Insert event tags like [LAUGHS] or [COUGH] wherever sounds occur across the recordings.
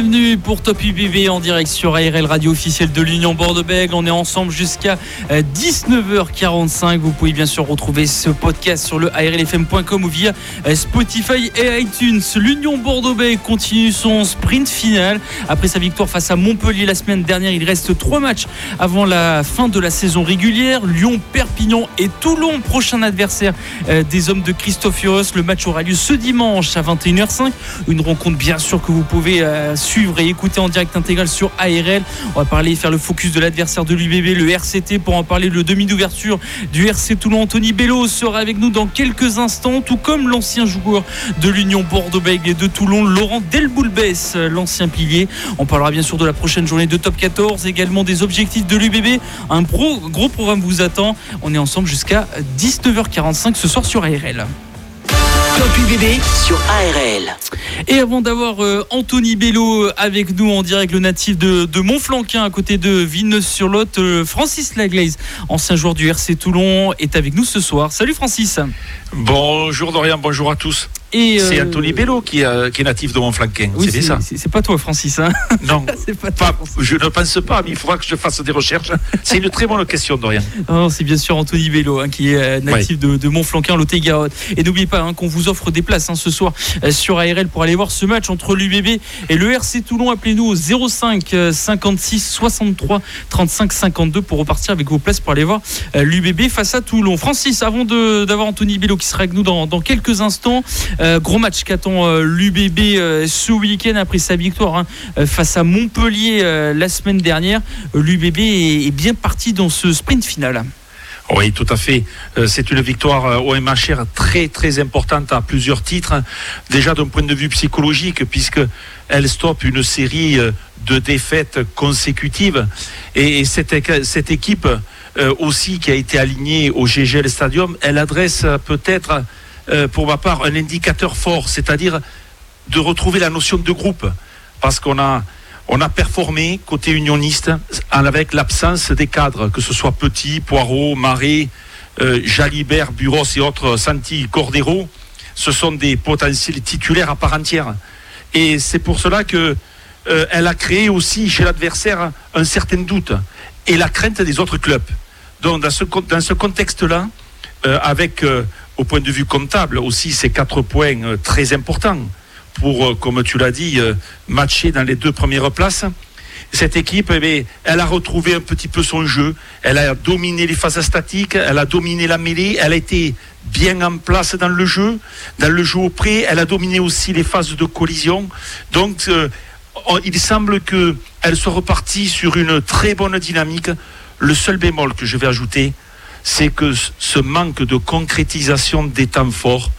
Bienvenue pour Top UBB en direct sur ARL Radio officielle de l'Union Bordeaux-Bègles. On est ensemble jusqu'à 19h45. Euh, Vous pouvez bien sûr retrouver ce podcast sur le ARLFM.com ou via euh, Spotify et iTunes. L'Union Bordeaux-Bègles continue son sprint final. Après sa victoire face à Montpellier la semaine dernière, il reste trois matchs avant la fin de la saison régulière. Lyon, Perpignan et Toulon, prochain adversaire euh, des hommes de Christophe. Le match aura lieu ce dimanche à 21h05. Une rencontre bien sûr que vous pouvez suivre et écouter en direct intégral sur ARL. On va parler, faire le focus de l'adversaire de l'UBB, le RCT, pour en parler le demi d'ouverture du RC Toulon. Anthony Bello sera avec nous dans quelques instants, tout comme l'ancien joueur de l'Union Bordeaux-Bègles et de Toulon, Laurent Delboulbès, l'ancien pilier. On parlera bien sûr de la prochaine journée de Top 14, également des objectifs de l'UBB. Un gros, gros programme vous attend. On est ensemble jusqu'à 19h45 ce soir sur ARL. Top UBB sur ARL. Et avant d'avoir euh, Anthony Bello avec nous en direct, le natif de, Montflanquin à côté de Villeneuve-sur-Lot, euh, Francis Laglaise, ancien joueur du RC Toulon, est avec nous ce soir. Salut Francis. Bonjour Dorian, bonjour à tous. Euh, c'est Anthony Bello qui, est natif de Montflanquin. Oui, c'est ça. C'est pas toi, Francis. Hein [LAUGHS] non, [LAUGHS] pas je ne pense pas, mais il faudra que je fasse des recherches. C'est une très bonne question, Dorian. [LAUGHS] c'est bien sûr Anthony Bello hein, qui est natif de, de, Montflanquin, Lot-et-Garonne. Et n'oubliez pas hein, qu'on vous offre des places ce soir sur ARL pour aller voir ce match entre l'UBB et le RC Toulon. Appelez-nous au 05 56 63 35 52 pour repartir avec vos places pour aller voir euh, l'UBB face à Toulon. Francis, avant d'avoir Anthony Bello qui sera avec nous dans, quelques instants, euh, gros match qu'attend euh, l'UBB ce week-end après sa victoire hein, face à Montpellier la semaine dernière. L'UBB est bien parti dans ce sprint final. Oui, tout à fait. Euh, c'est une victoire euh, au MHR très très importante à plusieurs titres. Déjà d'un point de vue psychologique, puisque elle stoppe une série euh, de défaites consécutives. Et cette, cette équipe aussi qui a été alignée au GGL Stadium, elle adresse peut-être, pour ma part, un indicateur fort, c'est-à-dire de retrouver la notion de groupe. Parce qu'on a on a performé côté unioniste avec l'absence des cadres, que ce soit Petit, Poirot, Marais, euh, Jalibert, Buros et autres, Santi, Cordero. Ce sont des potentiels titulaires à part entière. Et c'est pour cela que euh, a créé aussi chez l'adversaire un certain doute et la crainte des autres clubs. Donc dans ce, dans ce contexte-là, euh, avec au point de vue comptable aussi ces quatre points très importants, pour, euh, comme tu l'as dit, euh, matcher dans les deux premières places. Cette équipe, eh elle a retrouvé un petit peu son jeu. Elle a dominé les phases statiques, elle a dominé la mêlée, elle a été bien en place dans le jeu, dans le jeu au près. Elle a dominé aussi les phases de collision. Donc, euh, il semble qu'elle soit repartie sur une très bonne dynamique. Le seul bémol que je vais ajouter, c'est que ce manque de concrétisation des temps forts,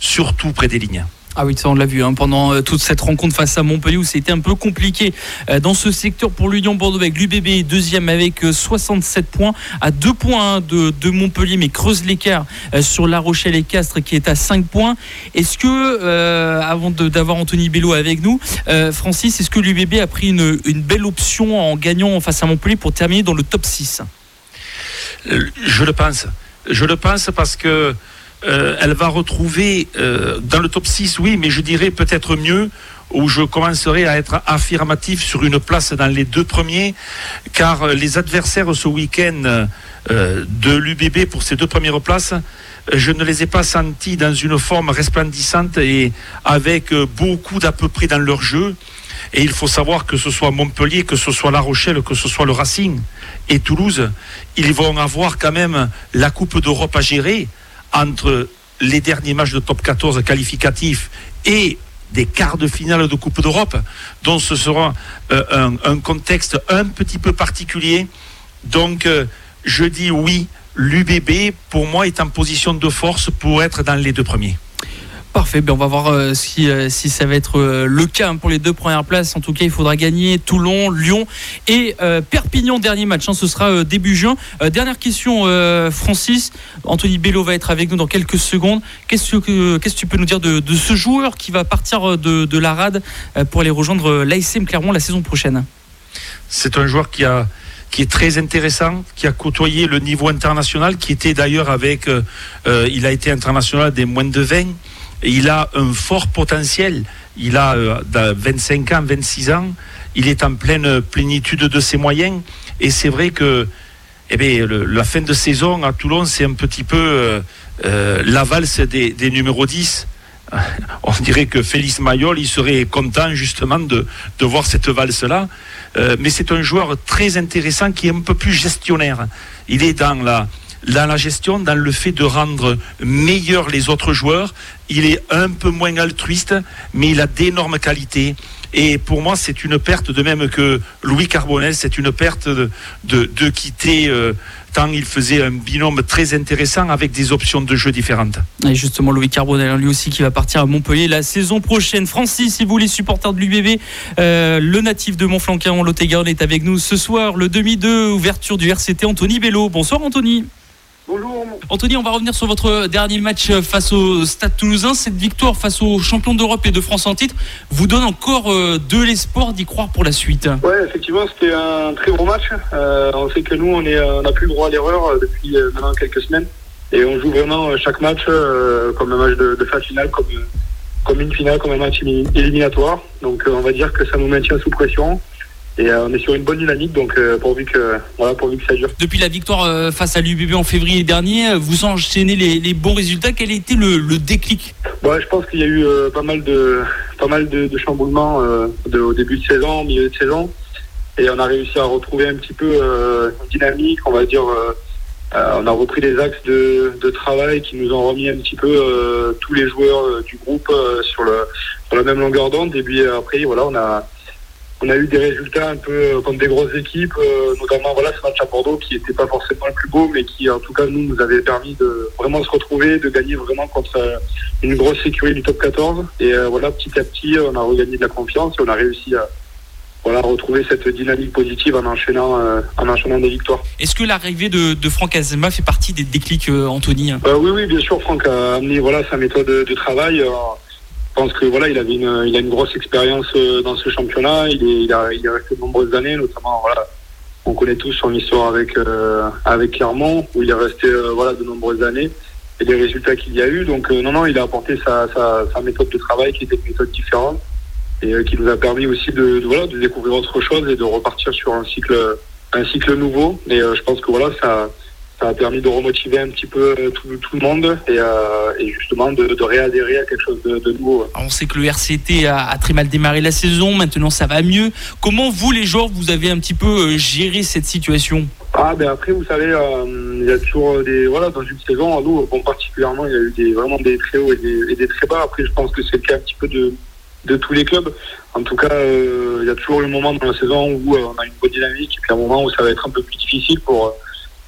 surtout près des lignes. Ah oui, ça on l'a vu hein, pendant euh, toute cette rencontre face à Montpellier où c'était un peu compliqué euh, dans ce secteur pour l'Union Bordeaux avec l'UBB deuxième avec 67 euh, points à 2 points hein, de, Montpellier mais creuse l'écart sur La Rochelle et Castres qui est à 5 points. Est-ce que, avant d'avoir Anthony Bello avec nous, Francis, est-ce que l'UBB a pris une, une, belle option en gagnant face à Montpellier pour terminer dans le top 6 Je le pense. Je le pense parce que euh, elle va retrouver euh, dans le top 6, oui, mais je dirais peut-être mieux où je commencerai à être affirmatif sur une place dans les deux premiers, car les adversaires ce week-end euh, de l'UBB pour ces deux premières places, je ne les ai pas sentis dans une forme resplendissante et avec beaucoup d'à peu près dans leur jeu. Et il faut savoir que ce soit Montpellier, que ce soit La Rochelle, que ce soit le Racing et Toulouse, ils vont avoir quand même la Coupe d'Europe à gérer entre les derniers matchs de top 14 qualificatifs et des quarts de finale de Coupe d'Europe. Donc ce sera euh, un, contexte un petit peu particulier. Donc euh, je dis oui, l'UBB pour moi est en position de force pour être dans les deux premiers. Parfait, ben on va voir euh, si, euh, si ça va être euh, le cas hein, pour les deux premières places. En tout cas, il faudra gagner Toulon, Lyon et Perpignan. Dernier match, hein, ce sera début juin. dernière question, Francis. Anthony Bello va être avec nous dans quelques secondes. Qu'est-ce que, que tu peux nous dire de, ce joueur qui va partir de, de la RAD pour aller rejoindre l'ASM Clermont la saison prochaine? C'est un joueur qui a qui est très intéressant, qui a côtoyé le niveau international, qui était d'ailleurs avec, il a été international des moins de 20 il a un fort potentiel. Il a 25 euh, ans, 26 ans. Il est en pleine plénitude de ses moyens. Et c'est vrai que eh bien, la fin de saison à Toulon, c'est un petit peu euh, euh, la valse des, numéros 10. [LAUGHS] On dirait que Félix Mayol, il serait content justement de, de voir cette valse-là. mais c'est un joueur très intéressant qui est un peu plus gestionnaire. Il est dans la, dans la gestion, dans le fait de rendre meilleurs les autres joueurs. Il est un peu moins altruiste, mais il a d'énormes qualités. Et pour moi, c'est une perte, de même que Louis Carbonel, c'est une perte de, de, quitter. Euh, tant il faisait un binôme très intéressant avec des options de jeu différentes. Et justement, Louis Carbonel, hein, lui aussi, qui va partir à Montpellier la saison prochaine. Francis, si vous les supporters de l'UBB, euh, le natif de Montflanquin, Lot-et-Garonne, est avec nous ce soir. Le demi-2, ouverture du RCT, Anthony Bello. Bonsoir, Anthony. Bonjour. Anthony, on va revenir sur votre dernier match face au Stade Toulousain. Cette victoire face aux champions d'Europe et de France en titre vous donne encore euh, de l'espoir d'y croire pour la suite. Oui, effectivement, c'était un très gros match. Euh, on sait que nous, on n'a plus le droit à l'erreur euh, depuis maintenant quelques semaines. Et on joue vraiment chaque match comme un match de, finale, comme, comme une finale, comme un match éliminatoire. Donc on va dire que ça nous maintient sous pression. Et euh, on est sur une bonne dynamique, donc euh, pourvu, que, voilà, pourvu que ça dure. Depuis la victoire euh, face à l'UBB en février dernier, vous enchaînez les, les bons résultats. Quel a été le, le déclic? Ouais, Je pense qu'il y a eu pas mal de, pas mal de, de chamboulements de, au début de saison, au milieu de saison. Et on a réussi à retrouver un petit peu une dynamique, on va dire. on a repris les axes de, de, travail qui nous ont remis un petit peu tous les joueurs du groupe sur, le, sur la même longueur d'onde. Et puis après, voilà, on a on a eu des résultats un peu euh, comme des grosses équipes, euh, notamment voilà ce match à Bordeaux qui n'était pas forcément le plus beau, mais qui en tout cas nous nous avait permis de vraiment se retrouver, de gagner vraiment contre euh, une grosse sécurité du top 14. Et voilà petit à petit on a regagné de la confiance et on a réussi à voilà, retrouver cette dynamique positive en enchaînant, en enchaînant des victoires. Est-ce que l'arrivée de, Franck Azema fait partie des déclics, Anthony? Oui, oui, bien sûr. Franck a amené voilà, sa méthode de, travail. Je pense que voilà, il avait une, il a une grosse expérience euh, dans ce championnat. Il est, il a, il a resté de nombreuses années, notamment voilà, on connaît tous son histoire avec euh, avec Clermont, où il est resté euh, voilà de nombreuses années et les résultats qu'il y a eu. Donc non, non, il a apporté sa, sa, sa, méthode de travail qui était une méthode différente et qui nous a permis aussi de, de, voilà de découvrir autre chose et de repartir sur un cycle un cycle nouveau. Et je pense que voilà ça ça a permis de remotiver un petit peu euh, tout, le monde euh, et, justement de, réadhérer à quelque chose de, nouveau. on sait que le RCT a, très mal démarré la saison, maintenant ça va mieux. Comment vous les joueurs vous avez un petit peu euh, géré cette situation? Ah ben après vous savez il y a toujours des voilà dans une saison nous bon particulièrement il y a eu des vraiment des très hauts et des, très bas après je pense que c'est le cas un petit peu de de tous les clubs. En tout cas, il y a toujours le moment dans la saison où on a une bonne dynamique et puis un moment où ça va être un peu plus difficile pour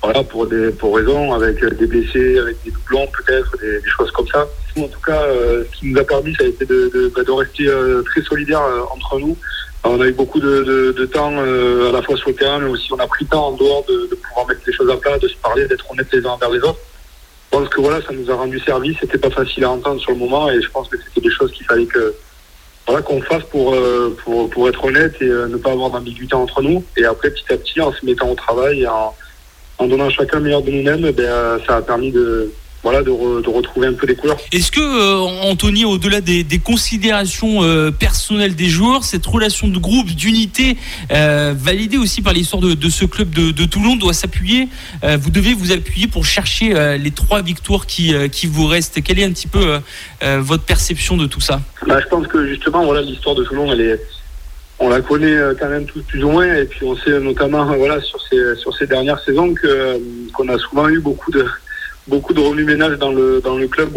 voilà, pour des pour raisons, avec des blessés, avec des doublons peut-être, des, choses comme ça. En tout cas, euh, ce qui nous a permis, ça a été de, bah, rester euh, très solidaires euh, entre nous. On a eu beaucoup de, temps à la fois sur le terrain, mais aussi on a pris le temps en dehors de, pouvoir mettre les choses à plat, de se parler, d'être honnêtes les uns envers les autres. Je pense que voilà, ça nous a rendu service. C'était pas facile à entendre sur le moment, et je pense que c'était des choses qu'il fallait que voilà qu'on fasse pour, pour pour être honnête et ne pas avoir d'ambiguïté entre nous. Et après, petit à petit, en se mettant au travail en en donnant chacun le meilleur de nous-mêmes, ben, ça a permis de, voilà, de, retrouver un peu les couleurs. Est-ce que, euh, Anthony, au-delà des, considérations euh, personnelles des joueurs, cette relation de groupe, d'unité, euh, validée aussi par l'histoire de, ce club de, Toulon, doit s'appuyer Vous devez vous appuyer pour chercher les trois victoires qui, qui vous restent. Quelle est un petit peu votre perception de tout ça? Bah, Je pense que justement, voilà, l'histoire de Toulon, elle est on la connaît euh, quand même tous plus ou moins. Et puis on sait notamment voilà sur ces sur ces dernières saisons que euh, qu'on a souvent eu beaucoup de beaucoup de remue-ménage dans le dans le club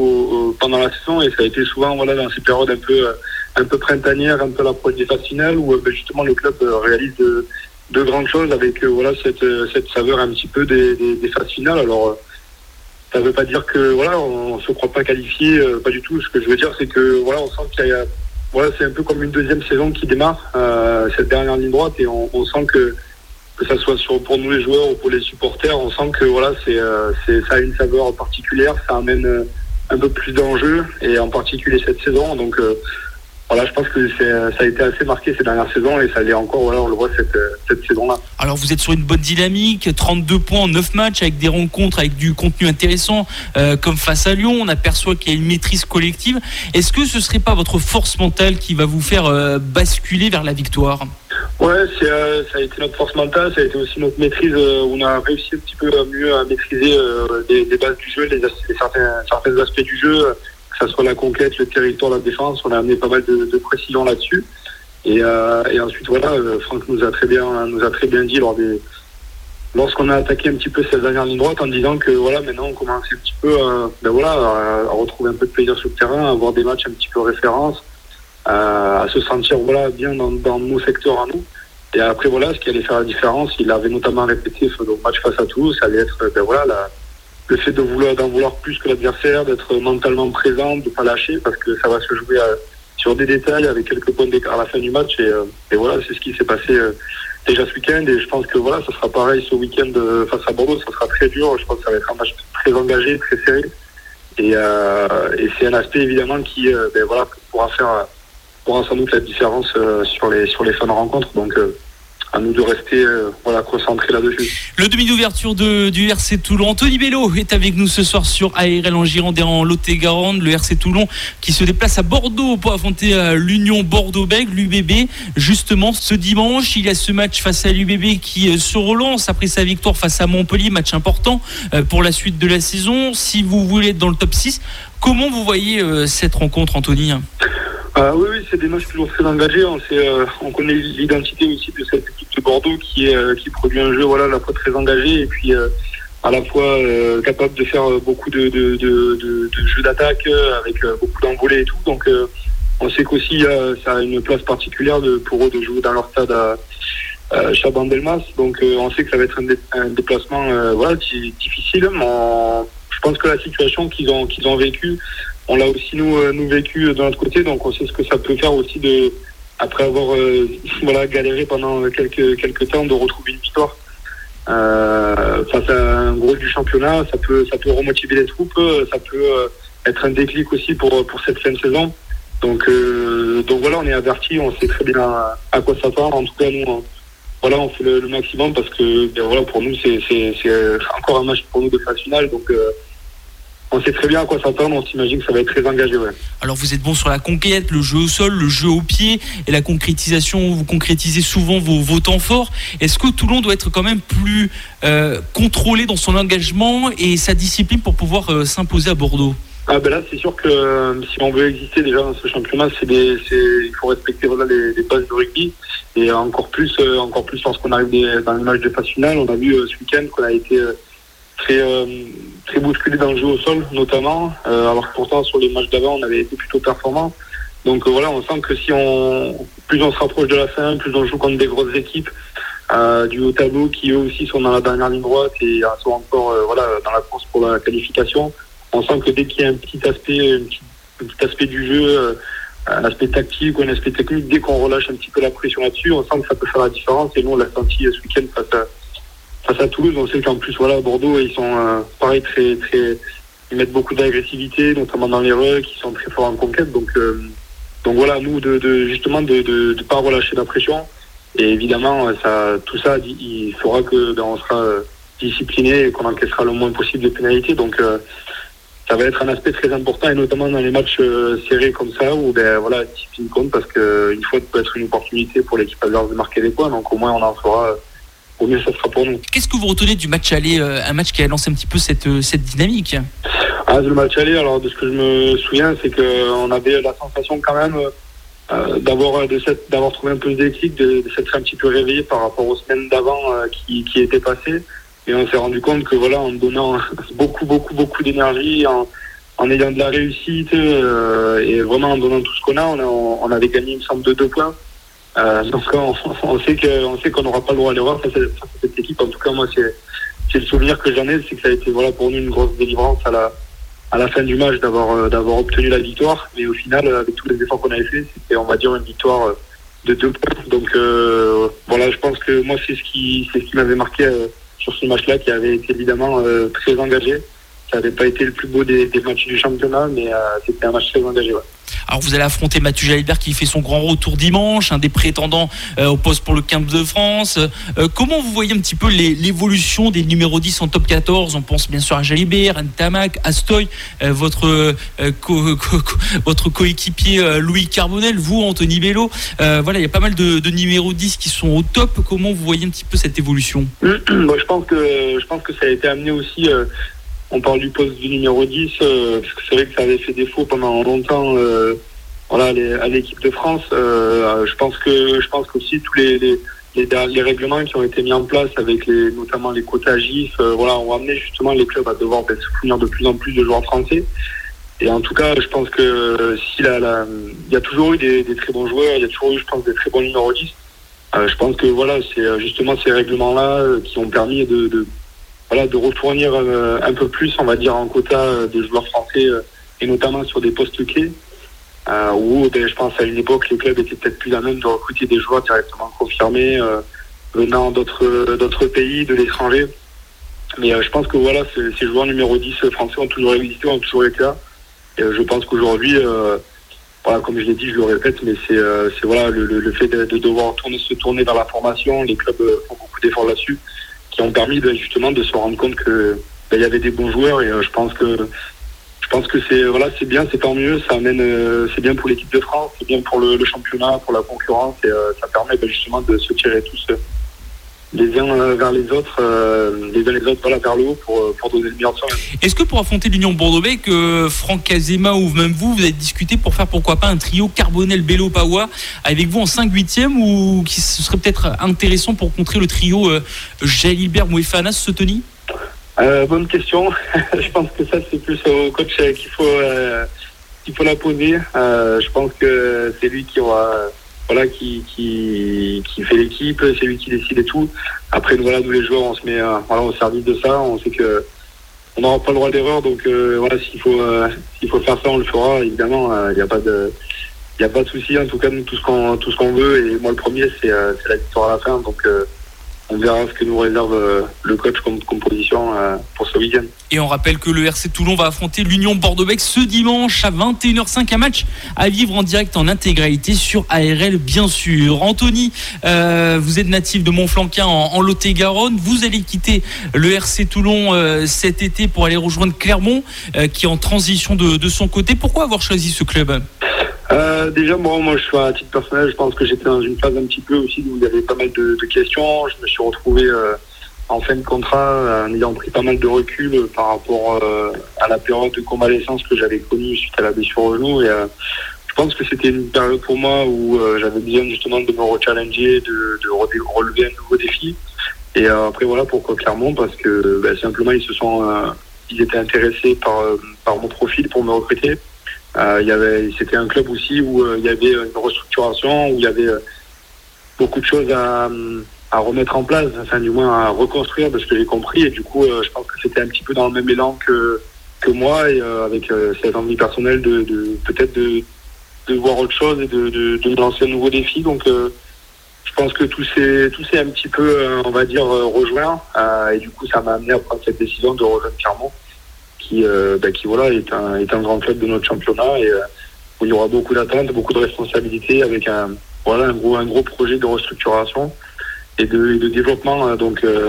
pendant la saison. Et ça a été souvent voilà dans ces périodes un peu un peu printanières un peu l'approche des phases finales où ben, justement le club euh, réalise de, de grandes choses avec voilà cette cette saveur un petit peu des, des, des phases finales alors ça veut pas dire que voilà, on, se croit pas qualifié, pas du tout. Ce que je veux dire, c'est que voilà, on sent qu'il y a voilà, c'est un peu comme une deuxième saison qui démarre, cette dernière ligne droite, et on, sent que que ça soit sur, pour nous les joueurs ou pour les supporters, on sent que voilà, c'est, c'est ça a une saveur particulière, ça amène un peu plus d'enjeux, et en particulier cette saison. Donc voilà, je pense que ça a été assez marqué ces dernières saisons et ça l'est encore, voilà, on le voit cette, cette saison-là. Alors vous êtes sur une bonne dynamique, 32 points en 9 matchs avec des rencontres, avec du contenu intéressant, euh, comme face à Lyon, on aperçoit qu'il y a une maîtrise collective. Est-ce que ce serait pas votre force mentale qui va vous faire euh, basculer vers la victoire? Ouais, euh, ça a été notre force mentale, ça a été aussi notre maîtrise. on a réussi un petit peu mieux à maîtriser les, bases du jeu, les, certains, certains aspects du jeu que ce soit la conquête, le territoire, la défense. On a amené pas mal de, de précision là-dessus. Et, euh, et, ensuite, voilà, euh, Franck nous a très bien, nous a très bien dit lors des, lorsqu'on a attaqué un petit peu cette dernière ligne droite en disant que voilà, maintenant on commence un petit peu, euh, ben voilà, à, retrouver un peu de plaisir sur le terrain, à avoir des matchs un petit peu référence, à se sentir voilà bien dans, nos secteurs à nous. Et après voilà, ce qui allait faire la différence, il avait notamment répété ce match face à Toulouse, ça allait être ben voilà la, le fait de vouloir d'en vouloir plus que l'adversaire, d'être mentalement présent, de pas lâcher, parce que ça va se jouer euh, sur des détails avec quelques points d'écart à la fin du match. Et, euh, voilà, c'est ce qui s'est passé euh, déjà ce week-end. Et je pense que voilà, ça sera pareil ce week-end face à Bordeaux. Ça sera très dur. Je pense que ça va être un match très engagé, très serré. Et, c'est un aspect évidemment qui ben, voilà, pourra faire pourra sans doute la différence sur les sur les fins de rencontre. Donc à nous de rester euh, voilà, concentrés là-dessus. Le demi d'ouverture du RC Toulon. Anthony Bello est avec nous ce soir sur ARL en Gironde et en Lot-et-Garonne. Le RC Toulon qui se déplace à Bordeaux pour affronter euh, l'Union Bordeaux-Bègles, l'UBB. Justement, ce dimanche, il y a ce match face à l'UBB qui euh, se relance après sa victoire face à Montpellier. Match important pour la suite de la saison. Si vous voulez être dans le top 6, comment vous voyez cette rencontre, Anthony? Ah oui, oui c'est des matchs toujours très engagés. On, euh, on connaît l'identité aussi de cette équipe de Bordeaux euh, qui produit un jeu voilà, à la fois très engagé et puis euh, à la fois capable de faire beaucoup de, jeux d'attaque avec beaucoup d'envolées et tout. Donc on sait qu'aussi ça a une place particulière pour eux de jouer dans leur stade à, Chaban-Delmas. Donc on sait que ça va être un, déplacement difficile. Mais je pense que la situation qu'ils ont vécue on l'a aussi nous, euh, nous vécu de notre côté, donc on sait ce que ça peut faire aussi de après avoir euh, [LAUGHS] voilà galéré pendant quelques quelques temps de retrouver une victoire euh, face à un gros du championnat, ça peut ça peut remotiver les troupes, ça peut être un déclic aussi pour pour cette fin de saison. Donc donc voilà, on est averti, on sait très bien à, quoi s'attendre. En tout cas, nous voilà, on fait le, maximum parce que ben, voilà pour nous c'est encore un match pour nous de finale, donc on sait très bien à quoi s'attendre, on s'imagine que ça va être très engagé. Ouais. Alors vous êtes bon sur la conquête, le jeu au sol, le jeu au pied et la concrétisation, vous concrétisez souvent vos, vos temps forts. Est-ce que Toulon doit être quand même plus euh, contrôlé dans son engagement et sa discipline pour pouvoir euh, s'imposer à Bordeaux? Ah ben là, c'est sûr que euh, si on veut exister déjà dans ce championnat, c'est il faut respecter voilà, les, bases de rugby et encore plus, encore plus lorsqu'on arrive dans les matchs de phase finale. On a vu ce week-end qu'on a été très très bousculé dans le jeu au sol notamment, euh, alors que pourtant sur les matchs d'avant on avait été plutôt performant. Donc euh, voilà, on sent que si on plus on se rapproche de la fin, plus on joue contre des grosses équipes euh, du haut tableau qui eux aussi sont dans la dernière ligne droite et sont encore voilà dans la course pour la qualification. On sent que dès qu'il y a un petit aspect, un petit, aspect du jeu, un aspect tactique ou un aspect technique, dès qu'on relâche un petit peu la pression là-dessus, on sent que ça peut faire la différence. Et nous on l'a senti ce week-end face à face à Toulouse, on sait qu'en plus, voilà, Bordeaux, ils sont euh, pareil, très, très, ils mettent beaucoup d'agressivité, notamment dans les rues, qui sont très forts en conquête. Donc, euh, donc voilà, nous, de, de justement, de, de, de, pas relâcher la pression. Et évidemment, ça, tout ça, il faudra que ben, on sera euh, discipliné et qu'on encaissera le moins possible de pénalités. Donc, ça va être un aspect très important et notamment dans les matchs serrés comme ça où ben voilà discipline compte parce qu'une fois peut être une opportunité pour l'équipe adverse de marquer des points donc au moins on en fera au mieux ça sera pour nous. Qu'est-ce que vous retenez du match aller, euh, un match qui a lancé un petit peu cette, euh, cette dynamique ah, Le match aller, alors de ce que je me souviens, c'est qu'on avait la sensation quand même euh, d'avoir d'avoir trouvé un peu de déclic, de, s'être un petit peu réveillé par rapport aux semaines d'avant qui, qui étaient passées. Et on s'est rendu compte que voilà, en donnant [LAUGHS] beaucoup, beaucoup, beaucoup d'énergie, en, en, ayant de la réussite et vraiment en donnant tout ce qu'on a, on, on avait gagné, une somme de deux points. Euh, donc on, on, sait qu'on n'aura pas le droit à l'erreur face, à cette équipe. En tout cas, moi, c'est le souvenir que j'en ai, c'est que ça a été voilà pour nous une grosse délivrance à la à la fin du match d'avoir d'avoir obtenu la victoire. Mais au final, avec tous les efforts qu'on avait fait, c'était on va dire une victoire de deux points. Donc voilà, je pense que moi c'est ce qui c'est ce qui m'avait marqué sur ce match-là, qui avait été évidemment très engagé. Ça n'avait pas été le plus beau des, matchs du championnat, mais c'était un match très engagé. Alors vous allez affronter Mathieu Jalibert qui fait son grand retour dimanche, un des prétendants euh, au poste pour le 15 de France. Euh, comment vous voyez un petit peu l'évolution des numéros 10 en top 14 On pense bien sûr à Jalibert, Ntamak, Astoy, euh, votre, votre coéquipier Louis Carbonel, vous Anthony Bello. voilà, il y a pas mal de, de, numéros 10 qui sont au top. Comment vous voyez un petit peu cette évolution? Je pense que je pense que ça a été amené aussi on parle du poste du numéro 10, euh, parce que c'est vrai que ça avait fait défaut pendant longtemps euh, voilà, à l'équipe de France. Euh, je pense que je pense qu'aussi tous les, les, les, règlements qui ont été mis en place avec les, notamment les quotas GIF, voilà, ont amené justement les clubs à devoir ben, se fournir de plus en plus de joueurs français. Et en tout cas, je pense que si la, il y a toujours eu des, très bons joueurs, il y a toujours eu, je pense, des très bons numéros 10. je pense que voilà, c'est justement ces règlements-là qui ont permis de voilà, de refournir euh, un peu plus, on va dire, en quota euh, de joueurs français, euh, et notamment sur des postes clés, où ben, je pense à une époque, les clubs étaient peut-être plus à même de recruter des joueurs directement confirmés, venant d'autres pays, de l'étranger. Mais je pense que voilà, ces, joueurs numéro 10 français ont toujours existé, ont toujours été là. Et je pense qu'aujourd'hui, voilà, comme je l'ai dit, je le répète, mais c'est voilà le, le, fait de, de, devoir tourner, se tourner vers la formation. Les clubs font beaucoup d'efforts là-dessus qui ont permis de, justement de se rendre compte que ben, il y avait des bons joueurs et euh, je pense que je pense que c'est voilà c'est bien c'est tant mieux ça amène euh, c'est bien pour l'équipe de France c'est bien pour le, championnat pour la concurrence et euh, ça permet ben, justement de se tirer tous les uns vers les autres, les uns les autres voilà, vers le haut pour, pour donner le meilleur de Est-ce que pour affronter l'Union Bordeaux-Bègles, que Franck Kazema ou même vous, vous avez discuté pour faire pourquoi pas un trio Carbonel, Bello, Pawa avec vous en 5-8e ou qui ce serait peut-être intéressant pour contrer le trio euh, Jalibert, Mouefanas, Sotoni? Euh, Bonne question. [LAUGHS] je pense que ça, c'est plus au coach qu'il faut, qu'il faut la poser. je pense que c'est lui qui aura voilà, qui, qui, qui fait l'équipe, c'est lui qui décide et tout. Après, voilà, nous les joueurs, on se met euh, voilà, au service de ça. On sait que on n'aura pas le droit d'erreur, donc euh, voilà, s'il faut, euh, s'il faut faire ça, on le fera. Évidemment, il n'y a pas de, il a pas de souci. En tout cas, nous, tout ce qu'on, tout ce qu'on veut, et moi le premier, c'est, c'est la victoire à la fin. Donc on verra ce que nous réserve euh, le coach comme composition euh, pour ce week-end. Et on rappelle que le RC Toulon va affronter l'Union Bordeaux-Bègles ce dimanche à 21h05, un match à vivre en direct en intégralité sur ARL bien sûr. Anthony, euh, vous êtes natif de Montflanquin en, en Lot-et-Garonne, vous allez quitter le RC Toulon cet été pour aller rejoindre Clermont qui est en transition de, de son côté. Pourquoi avoir choisi ce club? Euh, déjà, moi, moi, je suis à titre personnel, je pense que j'étais dans une phase un petit peu aussi où il y avait pas mal de, questions. Je me suis retrouvé euh, en fin de contrat en ayant pris pas mal de recul par rapport euh, à la période de convalescence que j'avais connue suite à la blessure au genou. Et je pense que c'était une période pour moi où j'avais besoin justement de me rechallenger, de, de relever un nouveau défi. Et après, voilà pourquoi Clermont, parce que ben, simplement, ils se sont, ils étaient intéressés par, par mon profil pour me recruter. Euh, il y avait, c'était un club aussi où euh, il y avait une restructuration, où il y avait euh, beaucoup de choses à, remettre en place, enfin du moins à reconstruire de ce que j'ai compris. Et du coup, je pense que c'était un petit peu dans le même élan que, que moi, et avec cette envie personnelle de, de peut-être de, de voir autre chose et de, de, de lancer un nouveau défi. Donc je pense que tout s'est tout s'est un petit peu, on va dire, rejoint. et du coup, ça m'a amené à prendre cette décision de rejoindre Clermont qui, euh, bah, qui voilà, est un, est un grand club de notre championnat et euh, où il y aura beaucoup d'attentes, beaucoup de responsabilités avec un, voilà, un, gros, un gros projet de restructuration et de, de développement. Donc, euh,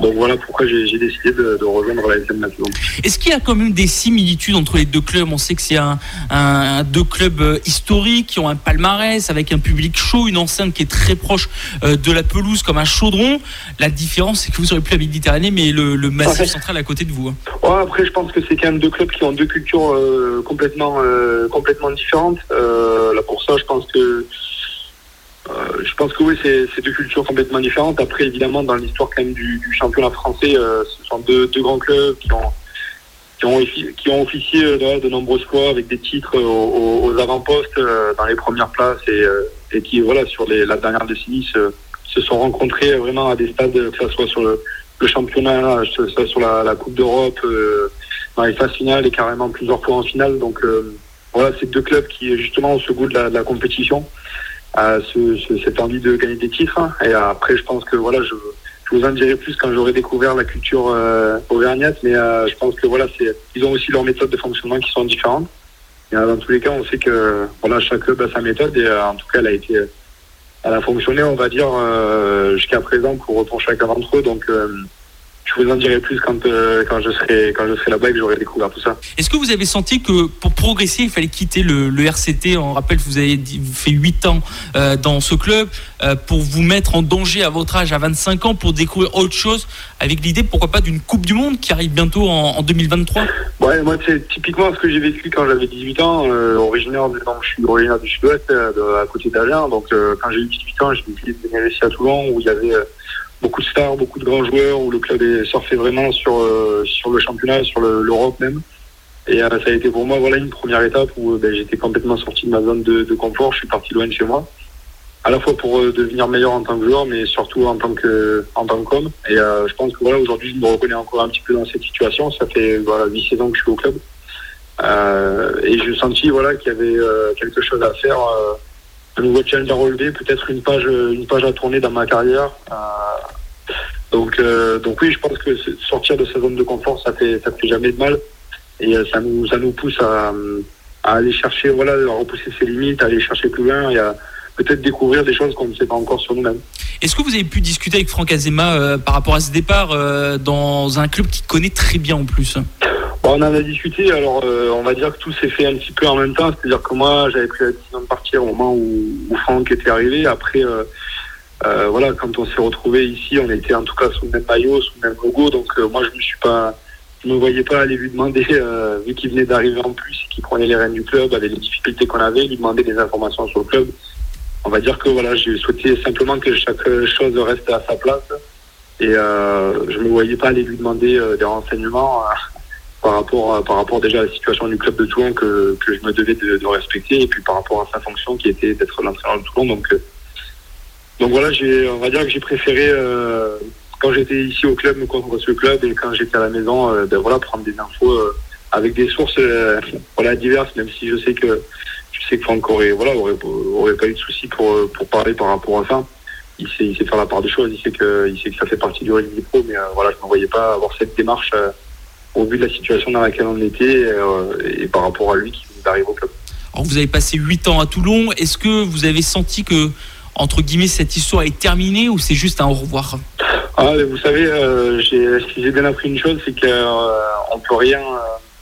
donc voilà pourquoi j'ai décidé de, de, rejoindre la SM maintenant. Est-ce qu'il y a quand même des similitudes entre les deux clubs? On sait que c'est un, un, deux clubs euh, historiques qui ont un palmarès avec un public chaud, une enceinte qui est très proche euh, de la pelouse comme un chaudron. La différence, c'est que vous aurez plus la Méditerranée, mais le, le massif central à côté de vous. Hein. Ouais, après, je pense que c'est quand même deux clubs qui ont deux cultures euh, complètement, complètement différentes. là, pour ça, je pense que euh, je pense que oui, c'est deux cultures complètement différentes. Après, évidemment, dans l'histoire quand même du, championnat français, euh, ce sont deux, grands clubs qui ont qui ont, officié euh, de nombreuses fois avec des titres aux, avant-postes dans les premières places et, qui, voilà, sur les, la dernière décennie, se, sont rencontrés vraiment à des stades, que ce soit sur le, le championnat, sur la, Coupe d'Europe, dans les phases finales et carrément plusieurs fois en finale. Donc voilà, c'est deux clubs qui justement ont ce goût de la, compétition, cette envie de gagner des titres. Et après, je pense que voilà, je, vous en dirai plus quand j'aurai découvert la culture auvergnate, mais je pense que voilà, c'est ils ont aussi leurs méthodes de fonctionnement qui sont différentes. Et, dans tous les cas, on sait que voilà, chaque club a sa méthode et en tout cas, elle a été elle a fonctionné, on va dire, euh, jusqu'à présent pour, pour chacun d'entre eux. Donc, euh, je vous en dirai plus quand, euh, quand je serai, quand je serai là-bas et que j'aurai découvert tout ça. Est-ce que vous avez senti que pour progresser, il fallait quitter le, RCT On rappelle que vous avez fait 8 ans euh, dans ce club euh, pour vous mettre en danger à votre âge, à 25 ans, pour découvrir autre chose, avec l'idée, pourquoi pas, d'une Coupe du Monde qui arrive bientôt en, 2023 Ouais, moi, c'est typiquement ce que j'ai vécu quand j'avais 18 ans, originaire, de, je suis originaire du sud-ouest, à côté d'Alien. Donc, quand j'ai eu 18 ans, j'ai décidé de venir ici à Toulon, où il y avait beaucoup de stars, beaucoup de grands joueurs, où le club est surfé vraiment sur, euh, sur le championnat, sur l'Europe même. Et euh, ça a été pour moi voilà une première étape où ben, j'étais complètement sorti de ma zone de, confort. Je suis parti loin de chez moi, à la fois pour euh, devenir meilleur en tant que joueur, mais surtout en tant que en tant qu'homme. Et je pense que voilà aujourd'hui je me reconnais encore un petit peu dans cette situation. Ça fait voilà huit saisons que je suis au club. et j'ai senti voilà qu'il y avait quelque chose à faire un nouveau challenge à relever, peut-être une page, une page à tourner dans ma carrière. Euh, donc, euh, donc oui, je pense que sortir de sa zone de confort, ça fait, ça fait jamais de mal, et euh, ça nous, ça nous pousse à, aller chercher, voilà, à repousser ses limites, à aller chercher plus loin et à peut-être découvrir des choses qu'on ne sait pas encore sur nous-mêmes. Est-ce que vous avez pu discuter avec Franck Azema par rapport à ce départ dans un club qui connaît très bien en plus? On en a discuté, alors euh, on va dire que tout s'est fait un petit peu en même temps, c'est-à-dire que moi j'avais pris la décision de partir au moment où, Franck était arrivé. Après, euh, euh, voilà, quand on s'est retrouvé ici, on était en tout cas sous le même maillot, sous le même logo, donc moi je me suis pas, je me voyais pas aller lui demander, vu qu'il venait d'arriver en plus, qu'il prenait les rênes du club, avec les difficultés qu'on avait, lui demander des informations sur le club. On va dire que voilà, j'ai souhaité simplement que chaque chose reste à sa place. Et je me voyais pas aller lui demander des renseignements par rapport, par rapport déjà à la situation du club de Toulon que, que je me devais de, respecter et puis par rapport à sa fonction qui était d'être l'entraîneur de Toulon. Donc, euh, donc voilà, on va dire que j'ai préféré, euh, quand j'étais ici au club, me concentrer le club et quand j'étais à la maison, euh, ben voilà, prendre des infos avec des sources voilà, diverses, même si je sais que je sais que Franck aurait, voilà, aurait, aurait pas eu de soucis pour, pour parler par rapport à ça. Il sait, il sait faire la part des choses, il sait que, il sait que ça fait partie du rugby pro, mais voilà, je ne voyais pas avoir cette démarche au vu de la situation dans laquelle on était euh, et par rapport à lui qui arrive au club. Alors vous avez passé 8 ans à Toulon. Est-ce que vous avez senti que, entre guillemets, cette histoire est terminée ou c'est juste un au revoir? Ah, Vous savez, euh, j'ai bien appris une chose, c'est qu'on euh, peut rien,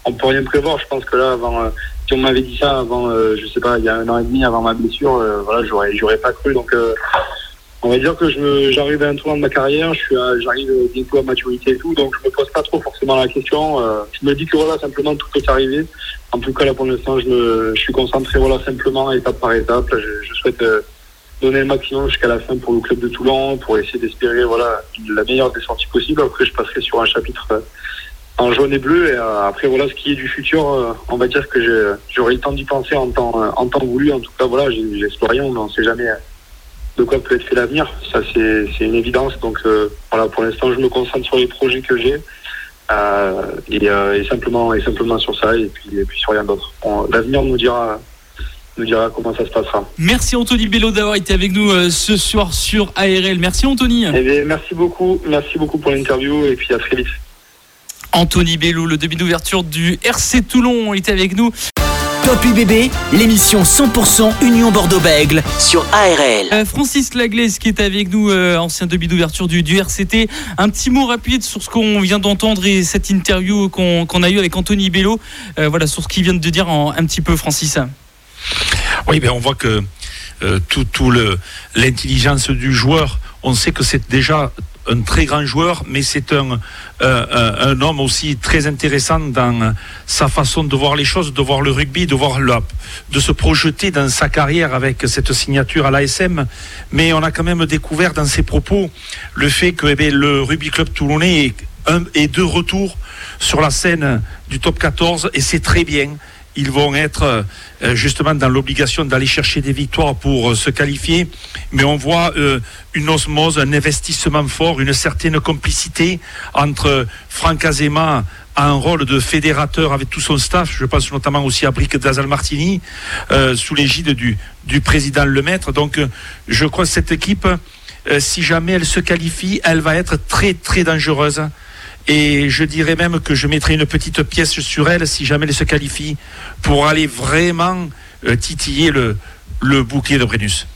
on peut rien prévoir. Je pense que là, avant, si on m'avait dit ça avant, je sais pas, il y a un an et demi avant ma blessure, voilà, j'aurais, j'aurais pas cru. Donc on va dire que j'arrive à un tournant de ma carrière, j'arrive bientôt à maturité et tout, donc je me pose pas trop forcément la question. Euh, je me dis que voilà, simplement tout peut arriver. En tout cas, là pour l'instant, je, me, je suis concentré voilà simplement étape par étape. je, souhaite euh, donner le maximum jusqu'à la fin pour le club de Toulon, pour essayer d'espérer voilà la meilleure des sorties possibles. Après, je passerai sur un chapitre euh, en jaune et bleu. Et après, voilà, ce qui est du futur, on va dire que j'aurai le temps d'y penser en temps, en temps voulu. En tout cas, voilà, j'explore rien, on sait jamais de quoi peut être fait l'avenir. Ça, c'est une évidence. Donc, euh, voilà, pour l'instant, je me concentre sur les projets que j'ai. Euh, euh, et, simplement et simplement sur ça et puis, et puis sur rien d'autre. L'avenir nous dira nous dira comment ça se passera. Merci Anthony Bello d'avoir été avec nous ce soir sur ARL. Merci Anthony. Eh merci beaucoup, merci beaucoup pour l'interview et puis à très vite. Anthony Bello, le demi d'ouverture du RC Toulon, était avec nous. Top UBB, l'émission 100% Union Bordeaux-Bègle sur ARL. Euh, Francis Laglaise qui est avec nous, euh, ancien demi d'ouverture du, du, RCT. Un petit mot rapide sur ce qu'on vient d'entendre et cette interview qu'on a eue avec Anthony Bello. Euh, voilà, sur ce qu'il vient de dire en, un petit peu, Francis. Oui, ben on voit que tout, tout l'intelligence du joueur, on sait que c'est déjà un très grand joueur, mais c'est un, euh, un homme aussi très intéressant dans sa façon de voir les choses, de voir le rugby, de voir le, de se projeter dans sa carrière avec cette signature à l'ASM. Mais on a quand même découvert dans ses propos le fait que eh le rugby club toulonnais est, un, est de retour sur la scène du top 14 et c'est très bien ils vont être justement dans l'obligation d'aller chercher des victoires pour se qualifier. Mais on voit une osmose, un investissement fort, une certaine complicité entre Franck Azema a un rôle de fédérateur avec tout son staff. Je pense notamment aussi à Brick Dazal Martini, euh, sous l'égide du, du président Lemaître. Donc, euh, je crois que cette équipe, euh, si jamais elle se qualifie, elle va être très, très dangereuse. Et je dirais même que je mettrai une petite pièce sur elle si jamais elle se qualifie pour aller vraiment titiller le, le bouquet de Brennus.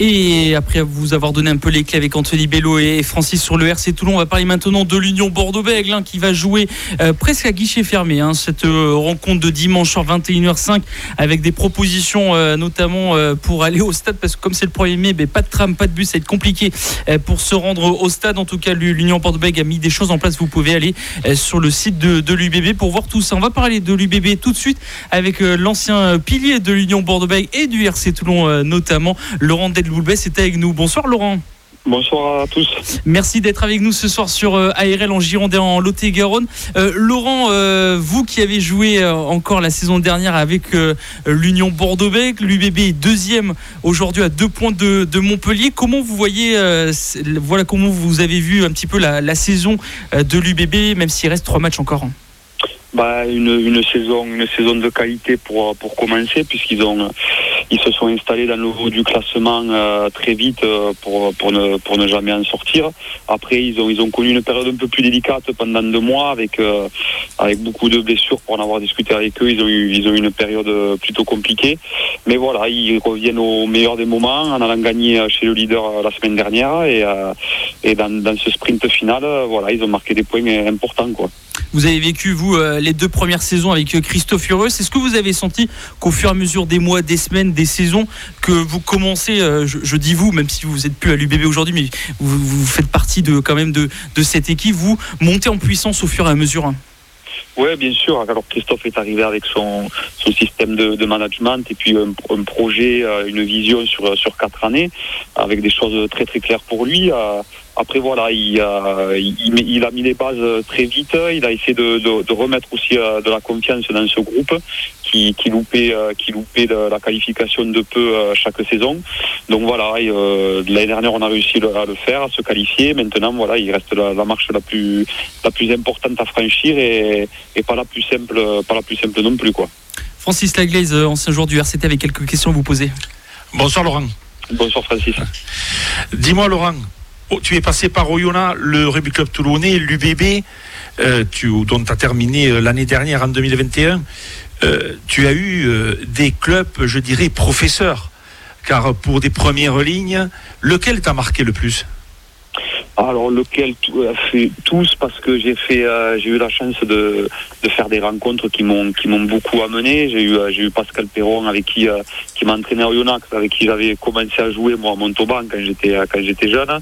Et après vous avoir donné un peu les clés avec Anthony Bello et Francis sur le RC Toulon, on va parler maintenant de l'Union Bordeaux-Bègles hein, qui va jouer euh, presque à guichet fermé hein, cette euh, rencontre de dimanche soir 21h05 avec des propositions euh, notamment pour aller au stade parce que comme c'est le 1er mai, ben, pas de tram, pas de bus, ça va être compliqué pour se rendre au stade. En tout cas, l'Union Bordeaux-Bègles a mis des choses en place. Vous pouvez aller sur le site de, de l'UBB pour voir tout ça. On va parler de l'UBB tout de suite avec l'ancien pilier de l'Union Bordeaux-Bègles et du RC Toulon notamment, Laurent Delboulbet, c'était avec nous. Bonsoir Laurent. Bonsoir à tous. Merci d'être avec nous ce soir sur euh, ARL en Gironde et en Lot-et-Garonne. Euh, Laurent, euh, vous qui avez joué encore la saison dernière avec l'Union Bordeaux-Bègles, l'UBB est deuxième aujourd'hui à deux points de, Montpellier. Comment vous voyez, voilà comment vous avez vu un petit peu la, saison de l'UBB, même s'il reste trois matchs encore bah, une, une, saison, une saison de qualité pour, pour commencer, puisqu'ils ont, ils se sont installés dans le haut du classement euh, très vite euh, pour, pour, ne, pour ne jamais en sortir. Après, ils ont, ils ont connu une période un peu plus délicate pendant deux mois avec, euh, avec beaucoup de blessures pour en avoir discuté avec eux. Ils ont eu, ils ont eu une période plutôt compliquée. Mais voilà, ils reviennent au meilleur des moments en allant gagner chez le leader la semaine dernière et, et dans, ce sprint final, voilà, ils ont marqué des points importants, quoi. Vous avez vécu, vous, les deux premières saisons avec Christophe Hureux. Est-ce que vous avez senti qu'au fur et à mesure des mois, des semaines, des saisons, que vous commencez, euh, je, dis vous, même si vous n'êtes plus à l'UBB aujourd'hui, mais vous, faites partie de, quand même de, de cette équipe, vous montez en puissance au fur et à mesure hein oui, bien sûr. Alors Christophe est arrivé avec son, son système de, management et puis un, projet, une vision sur, sur quatre années, avec des choses très très claires pour lui. Après voilà, il, a mis les bases très vite. Il a essayé de, remettre aussi euh, de la confiance dans ce groupe qui, qui loupait, euh, qui loupait la qualification de peu euh, chaque saison. Donc voilà, l'année dernière on a réussi à le faire, à se qualifier. Maintenant voilà, il reste la, marche la plus, la plus importante à franchir et, et, pas la plus simple, pas la plus simple non plus quoi. Francis Laglaise, ancien joueur du RCT, avec quelques questions à vous poser. Bonsoir Laurent. Bonsoir Francis. Dis-moi Laurent, Oh, tu es passé par Oyonnax, le Rugby Club Toulonnais, l'UBB, euh, dont tu as terminé euh, l'année dernière en 2021. Euh, tu as eu des clubs, je dirais, professeurs. Car pour des premières lignes, lequel t'a marqué le plus? Alors lequel euh, tous parce que j'ai fait euh, j'ai eu la chance de, faire des rencontres qui m'ont qui m'ont beaucoup amené. J'ai eu euh, j'ai eu Pascal Perron avec qui qui m'a entraîné à Oyonnax avec qui j'avais commencé à jouer moi à Montauban quand j'étais quand j'étais jeune.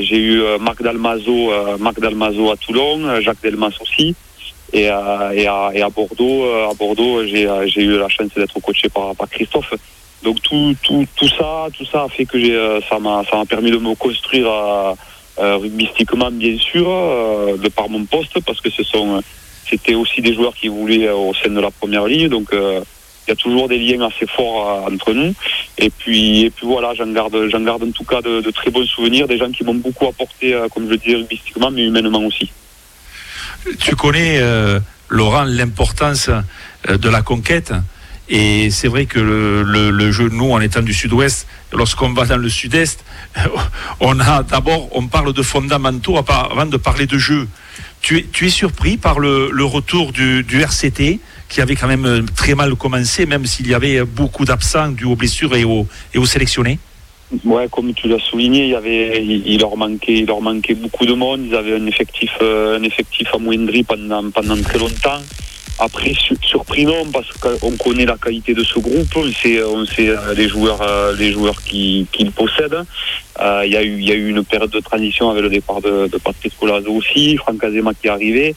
j'ai eu Marc Dalmazo Marc Dalmazo à Toulon, Jacques Delmas aussi. Et, à, et, à, et à Bordeaux, à Bordeaux, j'ai eu la chance d'être coaché par, par Christophe. Donc tout, tout, tout ça, tout ça a fait que euh, ça m'a, permis de me construire euh, euh rugbystiquement bien sûr, euh, de par mon poste, parce que c'était aussi des joueurs qui voulaient au sein de la première ligne, donc il y a toujours des liens assez forts entre nous. Et puis, et puis voilà, j'en garde, garde en tout cas de, de, très bons souvenirs, des gens qui m'ont beaucoup apporté, comme je le dis, rugbystiquement, mais humainement aussi. Tu connais, Laurent, l'importance de la conquête. Et c'est vrai que le, jeu, nous, en étant du sud-ouest, lorsqu'on va dans le sud-est, [LAUGHS] on a d'abord, on parle de fondamentaux avant de parler de jeu. Tu es, surpris par le, retour du, RCT, qui avait quand même très mal commencé, même s'il y avait beaucoup d'absents dû aux blessures et aux, et aux sélectionnés? Ouais, comme tu l'as souligné, il y avait, il, leur manquait, il leur manquait beaucoup de monde. Ils avaient un effectif, euh, un effectif amoindri pendant, pendant très longtemps. Après, surpris non, parce qu'on connaît la qualité de ce groupe, on sait, on sait euh, les joueurs, euh, les joueurs qui, qui le possèdent. Euh, il y, a eu, y a eu une période de transition avec le départ de, de Patrice Colazo aussi, Franck Azema qui est arrivé.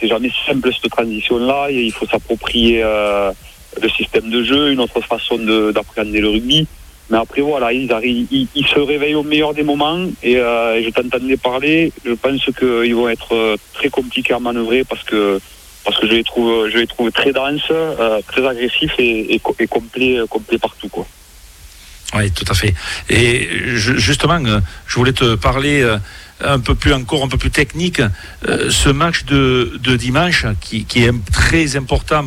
C'est jamais simple cette transition-là, il faut s'approprier le système de jeu, une autre façon d'appréhender le rugby. Mais après, voilà, ils, arrivent, ils, se réveillent au meilleur des moments et, je t'entendais parler, je pense qu'ils vont être très compliqués à manœuvrer parce que parce que je les trouve, je les trouve très denses, très agressifs et, et, complet, complet partout quoi. Oui, tout à fait. Et justement, je voulais te parler un peu plus encore un peu plus technique. ce match de, de dimanche qui, qui, est très important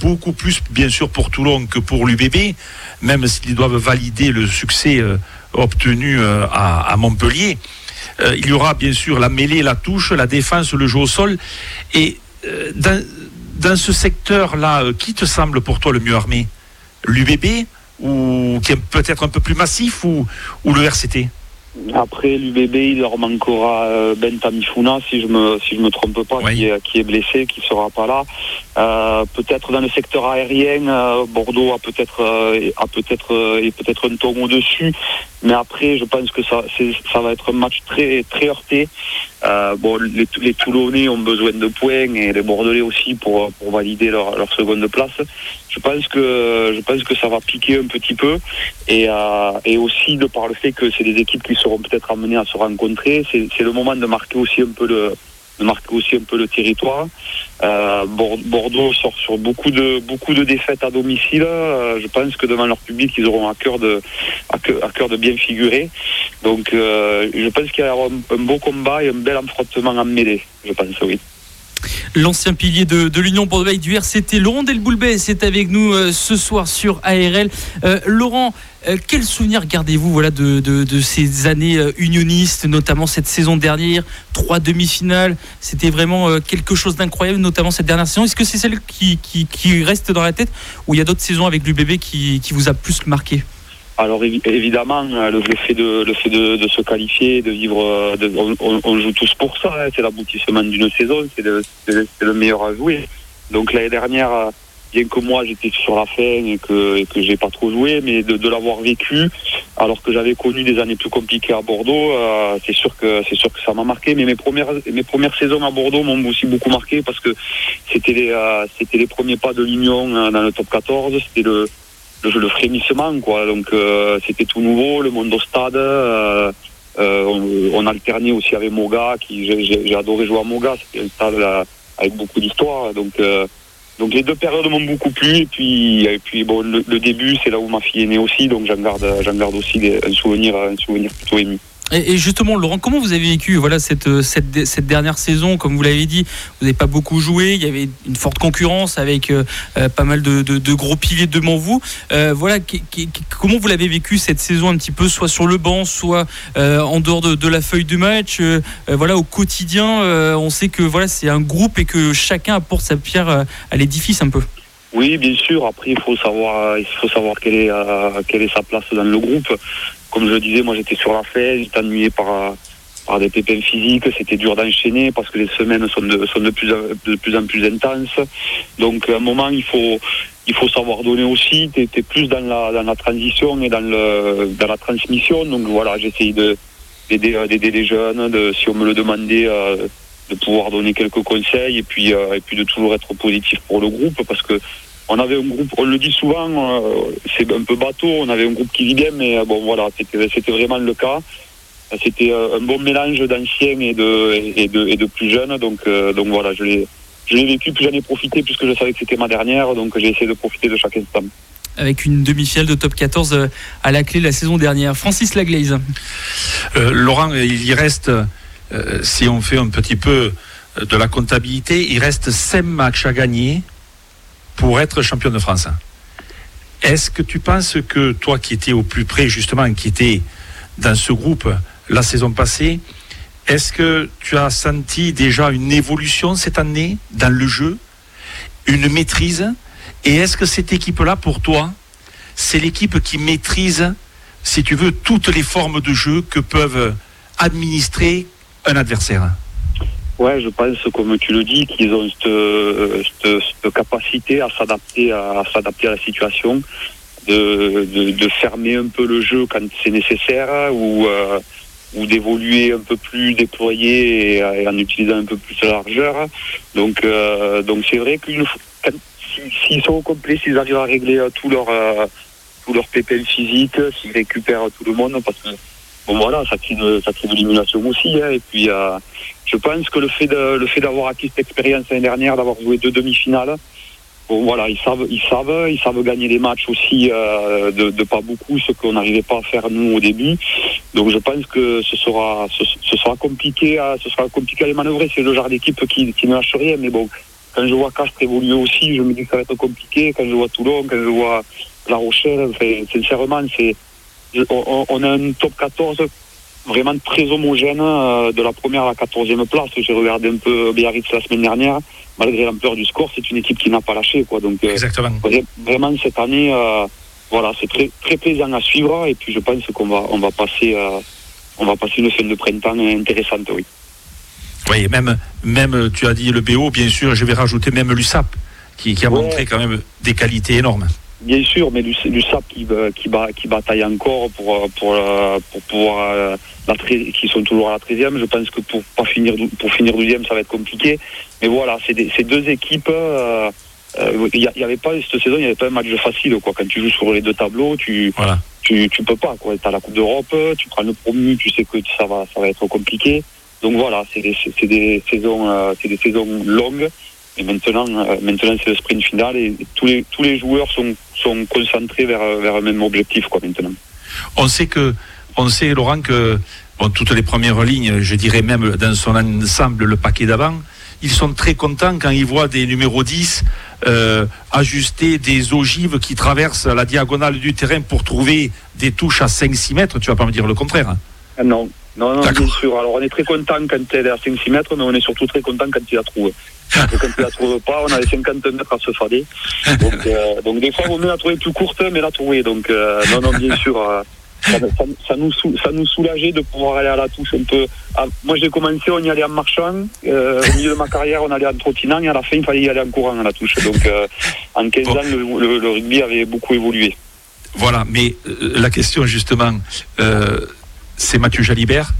beaucoup plus bien sûr pour Toulon que pour l'UBB, même s'ils doivent valider le succès euh, obtenu euh, à, Montpellier. Euh, il y aura bien sûr la mêlée, la touche, la défense, le jeu au sol. Et dans, ce secteur-là, qui te semble pour toi le mieux armé? L'UBB ou qui est peut-être un peu plus massif ou, ou le RCT après l'UBB, il leur manquera euh, Ben Tamifuna, si je me si je me trompe pas, qui, est, qui est blessé, qui sera pas là. Euh, peut-être dans le secteur aérien, euh, Bordeaux a peut-être a peut-être et peut-être un ton au-dessus, mais après, je pense que ça ça va être un match très très heurté. bon, les, les Toulonnais ont besoin de points et les Bordelais aussi pour pour valider leur, leur seconde place. Je pense que je pense que ça va piquer un petit peu et et aussi de par le fait que c'est des équipes qui seront peut-être amenés à se rencontrer. C'est le moment de marquer aussi un peu le, de marquer aussi un peu le territoire. Euh, Bordeaux sort sur beaucoup de beaucoup de défaites à domicile. Euh, je pense que devant leur public, ils auront à cœur de à cœur, de bien figurer. Donc, euh, je pense qu'il y aura un, beau combat et un bel affrontement en mêlée. Je pense, oui. L'ancien pilier de, l'Union Bordeaux du RCT, Laurent Delboulbet, c'est avec nous euh, ce soir sur ARL. Euh, Laurent, euh, quel souvenir gardez-vous voilà, de, ces années unionistes, notamment cette saison dernière, trois demi-finales C'était vraiment quelque chose d'incroyable, notamment cette dernière saison. Est-ce que c'est celle qui, reste dans la tête ou il y a d'autres saisons avec l'UBB qui, qui vous a plus marqué? Alors évidemment, euh, le fait de le fait de, se qualifier, de vivre, euh, on, joue tous pour ça. Hein. c'est l'aboutissement d'une saison, c'est le, meilleur à jouer. Donc l'année dernière, euh, bien que moi j'étais sur la fin et que et que j'ai pas trop joué, mais de, l'avoir vécu, alors que j'avais connu des années plus compliquées à Bordeaux, c'est sûr que c'est sûr que ça m'a marqué. Mais mes premières mes premières saisons à Bordeaux m'ont aussi beaucoup marqué parce que c'était les c'était les premiers pas de l'Union dans le top 14, c'était le le, le frémissement quoi. Donc euh, c'était tout nouveau, le monde au stade. Euh, euh, on, alternait aussi avec Moga, qui j'ai adoré jouer à Moga. C'était un stade avec beaucoup d'histoire. Donc donc les deux périodes m'ont beaucoup plu et puis et puis bon le, début c'est là où ma fille est née aussi donc j'en garde j'en garde aussi un souvenir un souvenir plutôt ému. Et, justement, Laurent, comment vous avez vécu voilà, cette, euh, cette, cette dernière saison? Comme vous l'avez dit, vous n'avez pas beaucoup joué, il y avait une forte concurrence avec euh, euh, pas mal de, de, gros piliers devant vous. voilà, comment vous l'avez vécu cette saison un petit peu, soit sur le banc, soit en dehors de, de, la feuille de match? Voilà, au quotidien, on sait que voilà, c'est un groupe et que chacun apporte sa pierre à l'édifice un peu. Oui, bien sûr. Après, il faut savoir, il faut savoir quelle est, quelle est sa place dans le groupe comme je le disais, moi j'étais sur la fête, j'étais ennuyé par, par des pépins physiques, c'était dur d'enchaîner parce que les semaines sont de, plus, en plus intenses. Donc à un moment, il faut, il faut savoir donner aussi, tu es, plus dans la, dans la transition et dans, le, dans la transmission. Donc voilà, j'essaye d'aider les jeunes, si on me le demandait, euh, de pouvoir donner quelques conseils et puis, euh, et puis de toujours être positif pour le groupe parce que on avait un groupe, on le dit souvent, euh, c'est un peu bateau, on avait un groupe qui vit bien, mais euh, bon voilà, c'était vraiment le cas. C'était euh, un bon mélange d'anciens et de, et, de, et de plus jeunes, donc, donc voilà, je l'ai, je l'ai vécu, puis j'en ai profité puisque je savais que c'était ma dernière, donc j'ai essayé de profiter de chaque instant avec une demi-finale de top 14 à la clé la saison dernière. Francis Laglaise. Laurent, il y reste, si on fait un petit peu de la comptabilité, il reste 5 matchs à gagner pour être champion de France. Est-ce que tu penses que toi qui étais au plus près justement, qui étais dans ce groupe la saison passée, est-ce que tu as senti déjà une évolution cette année dans le jeu, une maîtrise? Et est-ce que cette équipe-là, pour toi, c'est l'équipe qui maîtrise, si tu veux, toutes les formes de jeu que peuvent administrer un adversaire? Ouais, je pense, comme tu le dis, qu'ils ont cette, cette, capacité à s'adapter à, s'adapter à la situation, de, de, de, fermer un peu le jeu quand c'est nécessaire ou, euh, ou d'évoluer un peu plus déployé et, en utilisant un peu plus de largeur. Donc, euh, donc c'est vrai qu'une s'ils sont au complet, s'ils arrivent à régler euh, tout leur euh, tout leur pépins physique, s'ils récupèrent tout le monde, parce que bon voilà, ça crée de, ça crée de l'émulation aussi. Hein, et puis euh, je pense que le fait d'avoir acquis cette expérience l'année dernière, d'avoir joué deux demi-finales, voilà, ils savent, ils savent, ils savent gagner les matchs aussi euh, de, pas beaucoup, ce qu'on n'arrivait pas à faire nous au début. Donc je pense que ce sera, compliqué, à, ce sera compliqué à les manœuvrer. C'est le genre d'équipe qui, qui ne lâche rien, mais bon, quand je vois Castres évoluer aussi, je me dis que ça va être compliqué. Quand je vois Toulon, quand je vois La Rochelle, enfin, sincèrement, c'est, on, on a un top 14 vraiment très homogène euh, de la première à la quatorzième place. J'ai regardé un peu Biarritz la semaine dernière. Malgré l'ampleur du score, c'est une équipe qui n'a pas lâché. Quoi. Donc, euh, Exactement. Vraiment, cette année, euh, voilà, c'est très, très plaisant à suivre. Et puis, je pense qu'on va, on va, passer, on va passer une fin de printemps intéressante, oui. Oui, même, même, tu as dit le BO, bien sûr, je vais rajouter même l'USAP, qui, qui a ouais. montré quand même des qualités énormes. Bien sûr, mais du, du SAP qui, qui, bat, qui bataille encore pour, pour, pour pouvoir la qui sont toujours à la 13e. Je pense que pour pas finir pour finir 12e, ça va être compliqué. Mais voilà, c'est ces deux équipes. Il euh, euh, y, avait pas cette saison, il n'y avait pas un match facile quoi. Quand tu joues sur les deux tableaux, tu voilà. tu, tu peux pas quoi. T'as la Coupe d'Europe, tu prends le promu, tu sais que ça va ça va être compliqué. Donc voilà, c'est des, des saisons euh, c'est des saisons longues. Et maintenant, euh, maintenant c'est le sprint final et tous les tous les joueurs sont sont concentrés vers vers un même objectif quoi maintenant. On sait que on sait Laurent que bon, toutes les premières lignes, je dirais même dans son ensemble le paquet d'avant, ils sont très contents quand ils voient des numéros 10 euh, ajuster des ogives qui traversent la diagonale du terrain pour trouver des touches à 5-6 mètres. Tu vas pas me dire le contraire. Hein? Ah non, non, non, bien sûr. Alors on est très content quand elle est à 5-6 mètres, mais on est surtout très content quand il la trouve. [LAUGHS] Et quand il la trouve pas, on a les 50 mètres à se fader. Donc, euh, donc des fois, on mieux la trouver plus courte, mais la trouver. Donc euh, non, non, bien sûr. Euh, ça, ça, ça, nous, ça nous soulageait de pouvoir aller à la touche un peu. Ah, moi, j'ai commencé, on y allait en marchant. Euh, au milieu de ma carrière, on allait en trottinant et à la fin, il fallait y aller en courant à la touche. Donc, euh, en 15 bon. ans, le, le, le, rugby avait beaucoup évolué. Voilà, mais euh, la question, justement, c'est Mathieu Jalibert.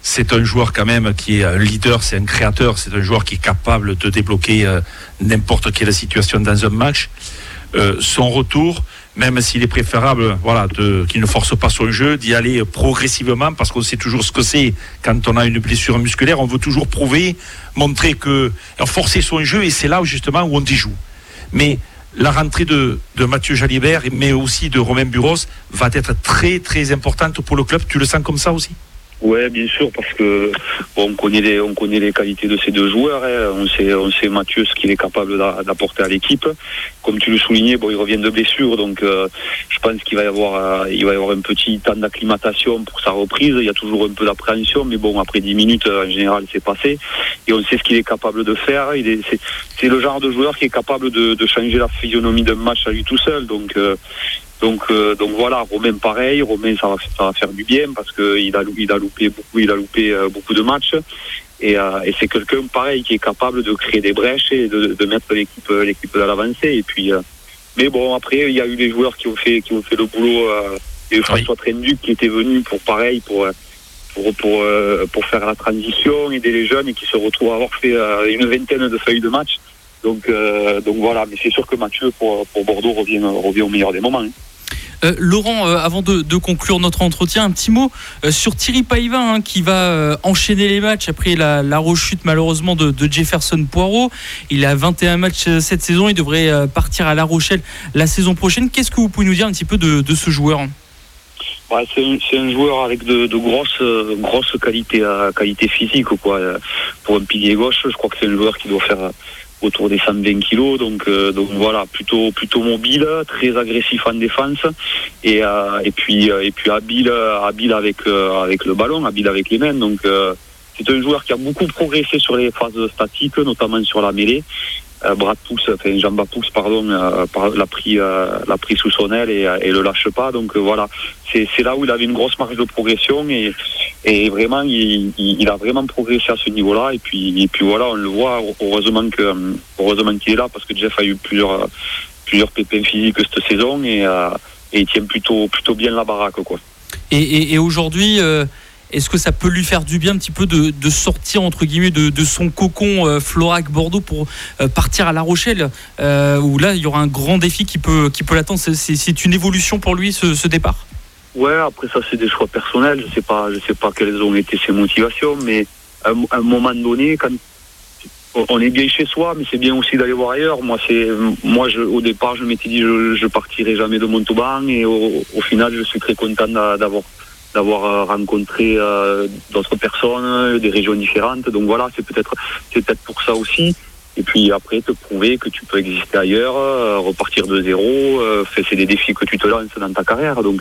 C'est un joueur quand même qui est un leader, c'est un créateur, c'est un joueur qui est capable de débloquer n'importe quelle situation dans un match. son retour, même s'il est préférable voilà, qu'il ne force pas son jeu, d'y aller progressivement, parce qu'on sait toujours ce que c'est quand on a une blessure musculaire. On veut toujours prouver, montrer que. forcer son jeu, et c'est là justement où on y joue. Mais la rentrée de, Mathieu Jalibert, mais aussi de Romain Buros, va être très très importante pour le club. Tu le sens comme ça aussi? Ouais, bien sûr, parce que bon, on connaît les on connaît les qualités de ces deux joueurs. Hein. On sait on sait Mathieu ce qu'il est capable d'apporter à l'équipe. Comme tu le soulignais, bon, il revient de blessure, donc euh, je pense qu'il va y avoir euh, il va y avoir un petit temps d'acclimatation pour sa reprise. Il y a toujours un peu d'appréhension, mais bon, après 10 minutes, en général, c'est passé. Et on sait ce qu'il est capable de faire. Il est c'est, c'est le genre de joueur qui est capable de, de changer la physionomie d'un match à lui tout seul. Donc euh, donc, euh, donc voilà, Romain pareil, Romain ça va, ça va faire du bien parce que il a, il a loupé beaucoup, il a loupé euh, beaucoup de matchs et, euh, et c'est quelqu'un pareil qui est capable de créer des brèches et de, de mettre l'équipe, l'équipe à l'avancée. Et puis, euh, mais bon après il y a eu des joueurs qui ont fait, qui ont fait le boulot. Euh, il y a eu François oui. Trenduc qui était venu pour pareil pour pour pour, pour faire la transition, aider les jeunes et qui se retrouvent à avoir fait une vingtaine de feuilles de match. Donc, euh, donc voilà, mais c'est sûr que Mathieu pour, pour Bordeaux revient, revient au meilleur des moments. Hein. Euh, Laurent, euh, avant de, conclure notre entretien, un petit mot euh, sur Thierry Paivin hein, qui va enchaîner les matchs après la, rechute malheureusement de, Jefferson Poirot. Il a 21 matchs cette saison, il devrait partir à La Rochelle la saison prochaine. Qu'est-ce que vous pouvez nous dire un petit peu de, ce joueur Ouais, c'est un, joueur avec de, de grosses, grosses qualités, qualités physiques. Quoi. Pour un pilier gauche, je crois que c'est un joueur qui doit faire autour des 120 kilos donc euh, donc voilà plutôt plutôt mobile très agressif en défense et euh, et puis et puis habile habile avec euh, avec le ballon habile avec les mains donc c'est un joueur qui a beaucoup progressé sur les phases statiques notamment sur la mêlée euh, Brad pousse, enfin Jamba pousse, pardon, euh, l'a pris, euh, l'a pris sous son aile et, et le lâche pas. Donc voilà, c'est là où il avait une grosse marge de progression et, vraiment il, a vraiment progressé à ce niveau-là. Et puis, voilà, on le voit. Heureusement que, heureusement qu'il est là parce que Jeff a eu plusieurs, plusieurs pépins physiques cette saison et, il tient plutôt, plutôt bien la baraque quoi. Et aujourd'hui. Est-ce que ça peut lui faire du bien un petit peu de, sortir entre guillemets de, son cocon euh, Florac Bordeaux pour euh, partir à La Rochelle euh, où là il y aura un grand défi qui peut qui peut l'attendre. C'est une évolution pour lui ce, départ? Ouais après ça c'est des choix personnels. Je sais pas je sais pas quelles ont été ses motivations mais à un moment donné, quand on est bien chez soi, mais c'est bien aussi d'aller voir ailleurs. Moi, c'est moi, je, au départ, je m'étais dit je, je partirai jamais de Montauban, et au final, je suis très content d'avoir d'avoir euh, rencontré euh, d'autres personnes, des régions différentes. Donc voilà, c'est peut-être peut-être pour ça aussi. Et puis après, te prouver que tu peux exister ailleurs, euh, repartir de zéro. C'est des défis que tu te lances dans ta carrière. Donc,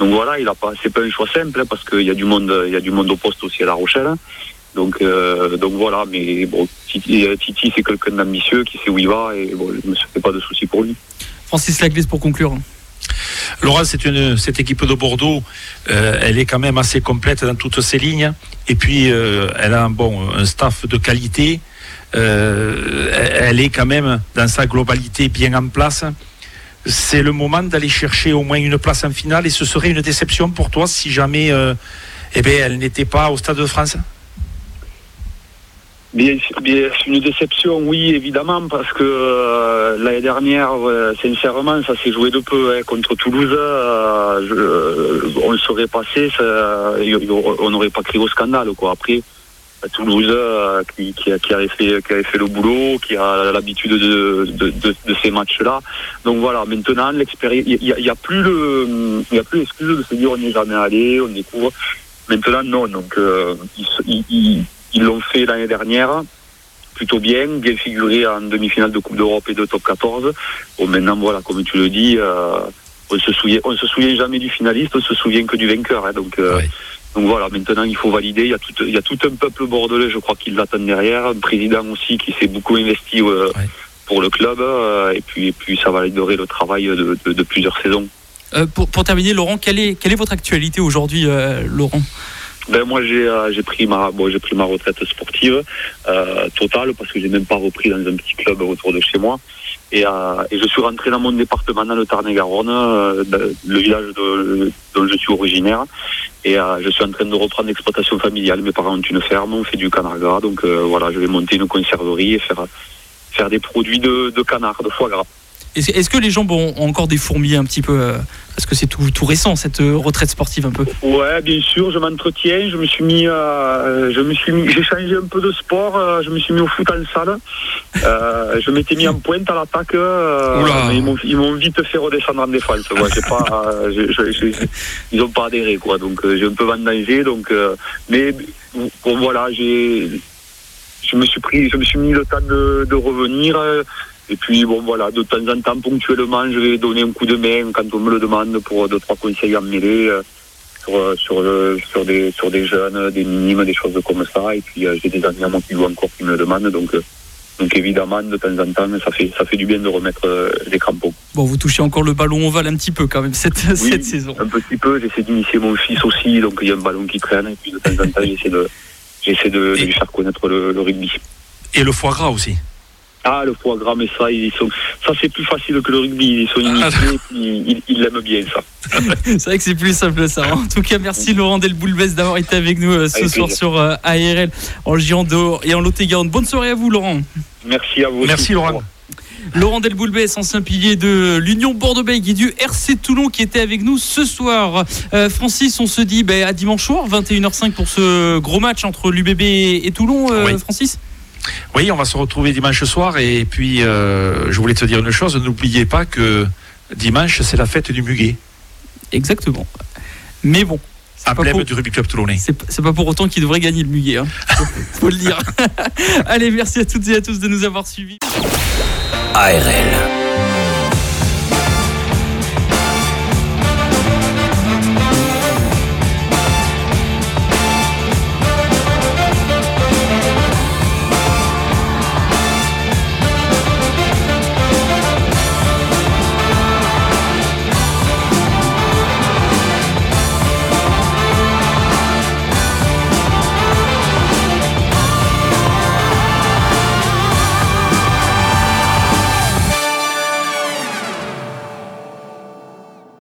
donc voilà, il a pas, c'est pas un choix simple parce qu'il y a du monde, y a du monde au poste aussi à La Rochelle. Donc, donc voilà. Mais bon, Titi, c'est quelqu'un d'ambitieux qui sait où il va et bon, je me fais pas de soucis pour lui. Francis Laglis pour conclure. Laurent, c'est une cette équipe de Bordeaux, euh, elle est quand même assez complète dans toutes ses lignes. Et puis, euh, elle a un bon staff de qualité. Euh, elle est quand même dans sa globalité bien en place. C'est le moment d'aller chercher au moins une place en finale. Et ce serait une déception pour toi si jamais, eh bien, elle n'était pas au Stade de France? Bien, bien, une déception, oui, évidemment, parce que euh, l'année dernière, euh, sincèrement, ça s'est joué de peu hein, contre Toulouse. euh, je- euh, on serait passé, ça, on n'aurait pas crié au scandale, quoi. Après, Toulouse, euh, qui, qui, qui avait fait, qui avait fait le boulot, qui a l'habitude de, de, de, de ces matchs-là. Donc voilà, maintenant, l'expérience, il y, a- il y a plus le, il a plus l'excuse de se dire on n'est jamais allé, on découvre. Maintenant, non. Donc, euh, ils se- ils- l'ont fait l'année dernière, plutôt bien, bien figuré en demi-finale de Coupe d'Europe et de Top 14. Bon, maintenant, voilà, comme tu le dis, euh, on se souvient, on se souvient jamais du finaliste, on se souvient que du vainqueur. hein. donc, euh, donc voilà, maintenant, il faut valider. Il y a tout, il y a tout un peuple bordelais, je crois, qui l'attend derrière, un président aussi qui s'est beaucoup investi euh, pour le club, euh, et puis, et puis ça validerait le travail de, de- de plusieurs saisons. Euh, pour, pour terminer, Laurent, quelle est, quelle est votre actualité aujourd'hui, euh, Laurent? Ben moi j'ai euh, j'ai pris ma bon j'ai pris ma retraite sportive euh, totale parce que j'ai même pas repris dans un petit club autour de chez moi. Et, euh, et je suis rentré dans mon département dans le Tarn-et-Garonne euh, le village de, dont je suis originaire. Et euh, je suis en train de reprendre l'exploitation familiale. Mes parents ont une ferme on fait du canard gras donc euh, voilà je vais monter une conserverie et faire faire des produits de, de canard de foie gras Est-ce que les gens ont, ont encore des fourmis un petit peu euh, Parce que c'est tout, tout récent, cette euh, retraite sportive un peu. Ouais, bien sûr, je m'entretiens. Je me suis mis, euh, je me suis mis, j'ai changé un peu de sport. je me suis mis au foot en salle. Je m'étais mis en pointe à l'attaque. ils m'ont, vite fait redescendre en défense. Pas, ils ont pas adhéré, quoi. Donc, j'ai un peu vendangé. Donc, mais bon, voilà, j'ai, je me suis pris, je me suis mis le temps de, de revenir. Et puis bon voilà, de temps en temps, ponctuellement, je vais donner un coup de main quand on me le demande pour deux trois conseils à mêler euh, sur euh, sur le- sur des sur des jeunes, des minimes, des choses comme ça. Et puis euh, j'ai des amis à moi qui jouent encore qui me le demandent. Donc euh, donc évidemment, de temps en temps, ça fait ça fait du bien de remettre les crampons. Bon, vous touchez encore le ballon ovale un petit peu quand même cette, Oui, cette saison. Un petit peu. J'essaie d'initier mon fils aussi. Donc il y a un ballon qui traîne. Et puis de temps en temps, [LAUGHS] j'essaie de j'essaie de, de lui faire connaître le, le rugby. Et le foie gras aussi. Ah, le foie gras, mais ça, ils sont, ça c'est plus facile que le rugby. Ils sont Ah. initiés, ils, ils, ils l'aiment bien, ça. [LAUGHS] C'est vrai que c'est plus simple ça. En tout cas, merci Laurent Delboulbès d'avoir été avec nous euh, ce Avec soir plaisir. sur euh, ARL en Gironde et en Lot-et-Garonne. Bonne soirée à vous Laurent. Merci à vous. Merci, aussi. Laurent. Laurent Delboulbès, ancien pilier de l'Union Bordeaux-Bègles et du RC Toulon qui était avec nous ce soir. Euh, Francis, on se dit ben, à dimanche soir, 21h05 pour ce gros match entre l'UBB et Toulon, euh, Oui. Francis? Oui, on va se retrouver dimanche soir. Et puis, euh, je voulais te dire une chose. N'oubliez pas que dimanche, c'est la fête du muguet. Exactement. Mais bon, c'est pas, Emblème pour, du rugby club toulonnais. c'est pas- c'est pas pour autant qu'il devrait gagner le muguet. Hein. Faut, faut le dire. [LAUGHS] Allez, merci à toutes et à tous de nous avoir suivis. ARL.